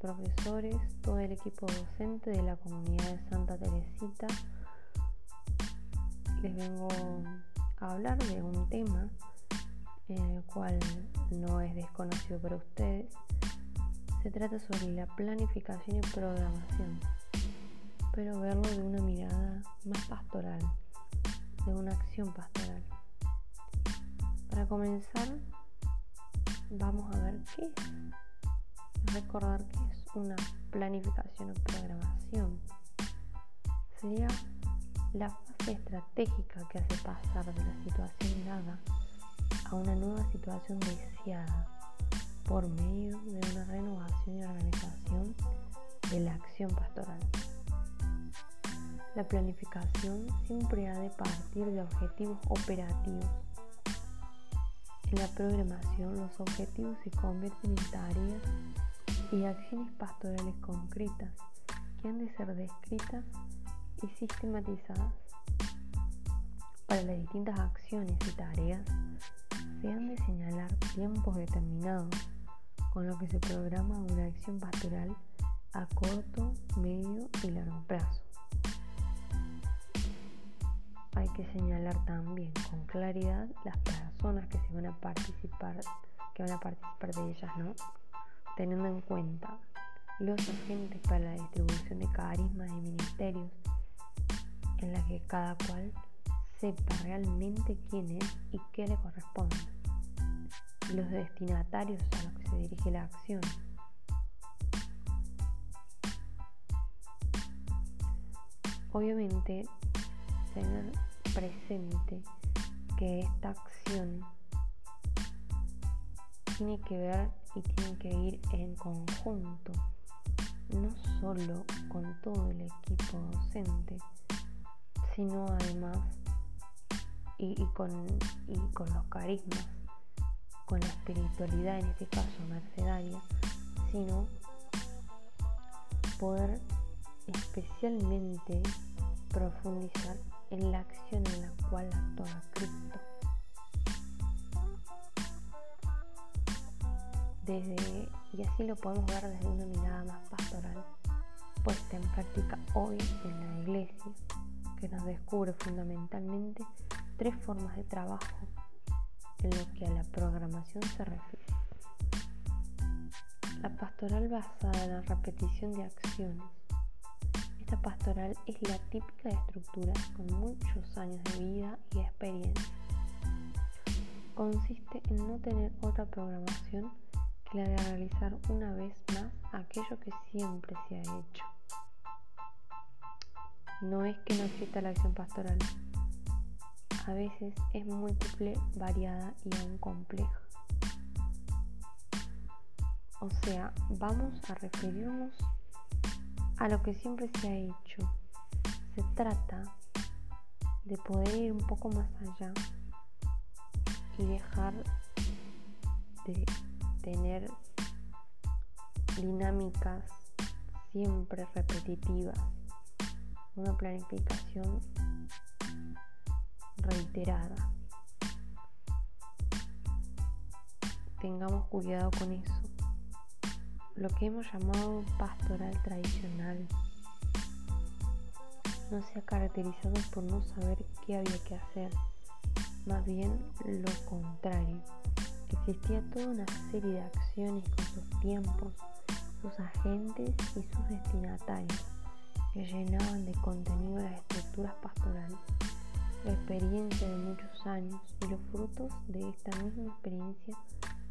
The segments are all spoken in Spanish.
profesores, todo el equipo docente de la comunidad de Santa Teresita. Les vengo a hablar de un tema en el cual no es desconocido para ustedes. Se trata sobre la planificación y programación, pero verlo de una mirada más pastoral, de una acción pastoral. Para comenzar, vamos a ver qué es. Recordar que es una planificación o programación. Sería la fase estratégica que hace pasar de la situación dada a una nueva situación deseada por medio de una renovación y organización de la acción pastoral. La planificación siempre ha de partir de objetivos operativos en la programación los objetivos se convierten en tareas y acciones pastorales concretas que han de ser descritas y sistematizadas. Para las distintas acciones y tareas se han de señalar tiempos determinados, con lo que se programa una acción pastoral a corto, medio y largo plazo. Hay que señalar también con claridad las personas que se van a participar, que van a participar de ellas, ¿no? Teniendo en cuenta los agentes para la distribución de carismas y ministerios, en la que cada cual sepa realmente quién es y qué le corresponde. Los destinatarios a los que se dirige la acción. Obviamente, tener presente que esta acción tiene que ver y tiene que ir en conjunto, no solo con todo el equipo docente, sino además y, con, y con los carismas, con la espiritualidad en este caso mercedaria, sino poder especialmente profundizar en la acción en la cual actúa Cristo. Y así lo podemos ver desde una mirada más pastoral, puesta en práctica hoy en la iglesia, que nos descubre fundamentalmente tres formas de trabajo en lo que a la programación se refiere. La pastoral basada en la repetición de acciones esta pastoral es la típica estructura con muchos años de vida y experiencia. Consiste en no tener otra programación la de realizar una vez más aquello que siempre se ha hecho. No es que no exista la acción pastoral, a veces es múltiple, variada y aún compleja. O sea, vamos a referirnos a lo que siempre se ha hecho. Se trata de poder ir un poco más allá y dejar de tener dinámicas siempre repetitivas, una planificación reiterada. Tengamos cuidado con eso lo que hemos llamado pastoral tradicional no se ha caracterizado por no saber qué había que hacer, más bien lo contrario. Existía toda una serie de acciones con sus tiempos, sus agentes y sus destinatarios que llenaban de contenido las estructuras pastorales, la experiencia de muchos años y los frutos de esta misma experiencia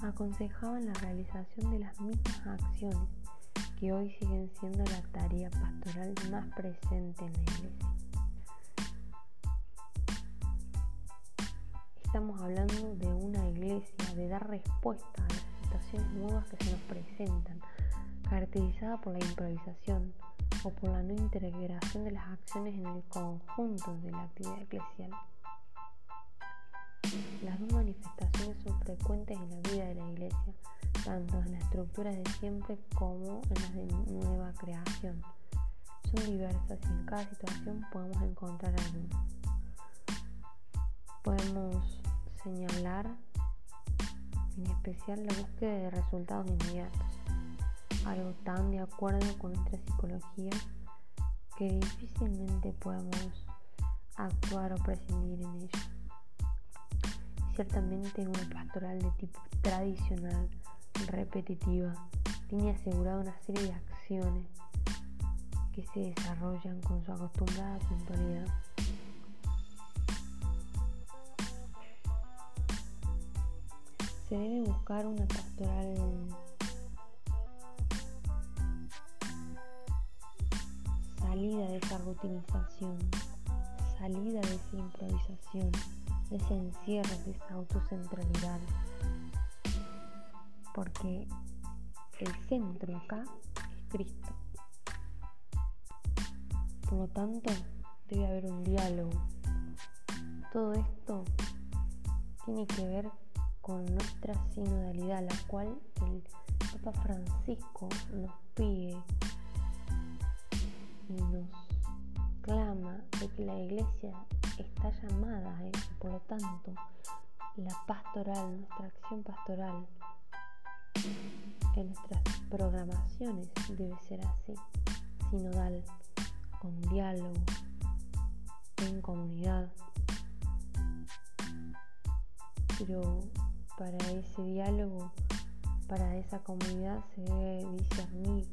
aconsejaban la realización de las mismas acciones que hoy siguen siendo la tarea pastoral más presente en la iglesia. Estamos hablando de una iglesia, de dar respuesta a las situaciones nuevas que se nos presentan, caracterizada por la improvisación o por la no integración de las acciones en el conjunto de la actividad eclesial. Las dos manifestaciones son frecuentes en la vida de la iglesia, tanto en las estructuras de siempre como en las de nueva creación. Son diversas y en cada situación podemos encontrar alguna. Podemos señalar en especial la búsqueda de resultados inmediatos. algo tan de acuerdo con nuestra psicología que difícilmente podemos actuar o prescindir en ella. Ciertamente una pastoral de tipo tradicional, repetitiva, tiene asegurada una serie de acciones que se desarrollan con su acostumbrada puntualidad. Se debe buscar una pastoral salida de esa rutinización, salida de esa improvisación, de ese encierro, de esa autocentralidad. Porque el centro acá es Cristo. Por lo tanto, debe haber un diálogo. Todo esto tiene que ver con nuestra sinodalidad, la cual el Papa Francisco nos pide y nos clama de que la iglesia está llamada a eso. Por lo tanto, la pastoral, nuestra acción pastoral en nuestras programaciones debe ser así, sinodal con diálogo, en comunidad. Pero para ese diálogo, para esa comunidad se debe discernir.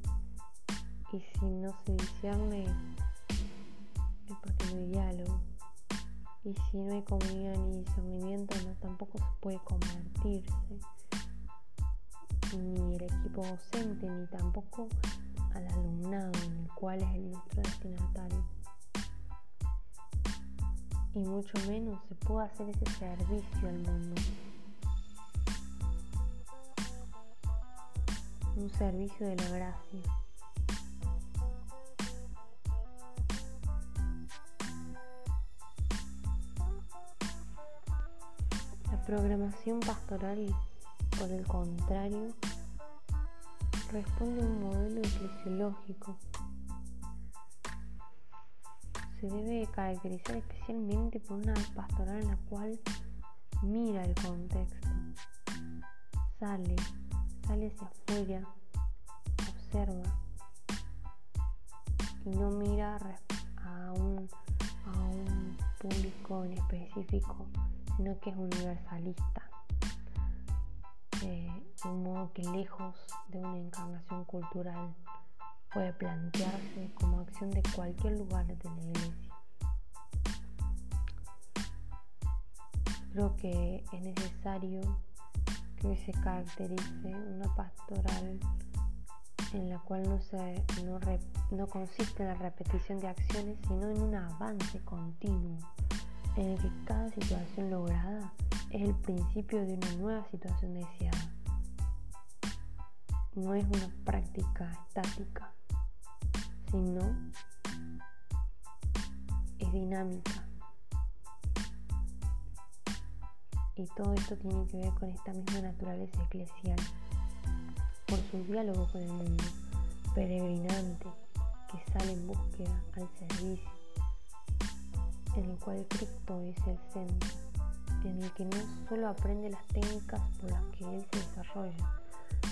Y si no se discierne, es porque no hay diálogo. Y si no hay comunidad ni discernimiento, no, tampoco se puede convertirse. Ni el equipo docente, ni tampoco al alumnado en el cual es nuestro destinatario. Y mucho menos se puede hacer ese servicio al mundo. Un servicio de la gracia. La programación pastoral, por el contrario, responde a un modelo eclesiológico. Se debe caracterizar especialmente por una pastoral en la cual mira el contexto, sale, sale hacia afuera, observa y no mira a un, a un público en específico, sino que es universalista de un modo que lejos de una encarnación cultural puede plantearse como acción de cualquier lugar de la iglesia. Creo que es necesario que se caracterice una pastoral en la cual no, se, no, no consiste en la repetición de acciones, sino en un avance continuo, en el que cada situación lograda es el principio de una nueva situación deseada. No es una práctica estática, sino es dinámica. Y todo esto tiene que ver con esta misma naturaleza eclesial, por su diálogo con el mundo, peregrinante, que sale en búsqueda al servicio, en el cual Cristo es el centro en el que no solo aprende las técnicas por las que él se desarrolla,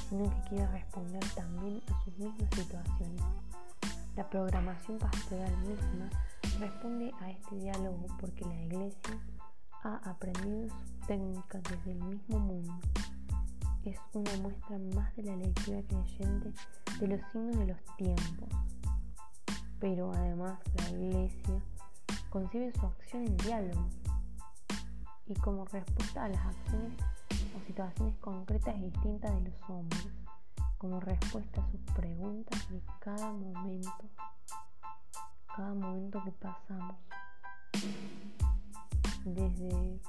sino que quiere responder también a sus mismas situaciones. La programación pastoral misma responde a este diálogo porque la iglesia ha aprendido sus técnicas desde el mismo mundo. Es una muestra más de la lectura creyente de los signos de los tiempos. Pero además la iglesia concibe su acción en diálogo y como respuesta a las acciones o situaciones concretas y distintas de los hombres, como respuesta a sus preguntas de cada momento, cada momento que pasamos, desde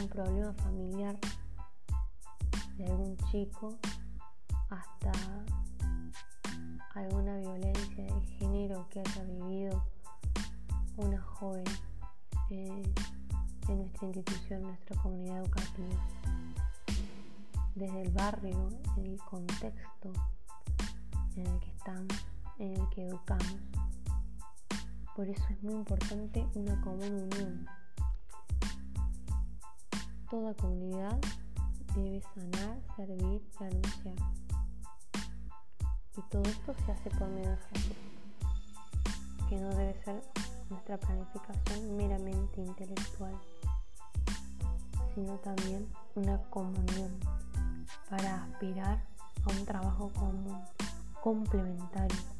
un problema familiar de algún chico hasta alguna violencia de género que haya vivido una joven. Eh, en nuestra institución, nuestra comunidad educativa, desde el barrio, en el contexto en el que estamos, en el que educamos. Por eso es muy importante una común unión. Toda comunidad debe sanar, servir y anunciar. Y todo esto se hace por medio de Jesús, que no debe ser nuestra planificación meramente intelectual, sino también una comunión para aspirar a un trabajo común, complementario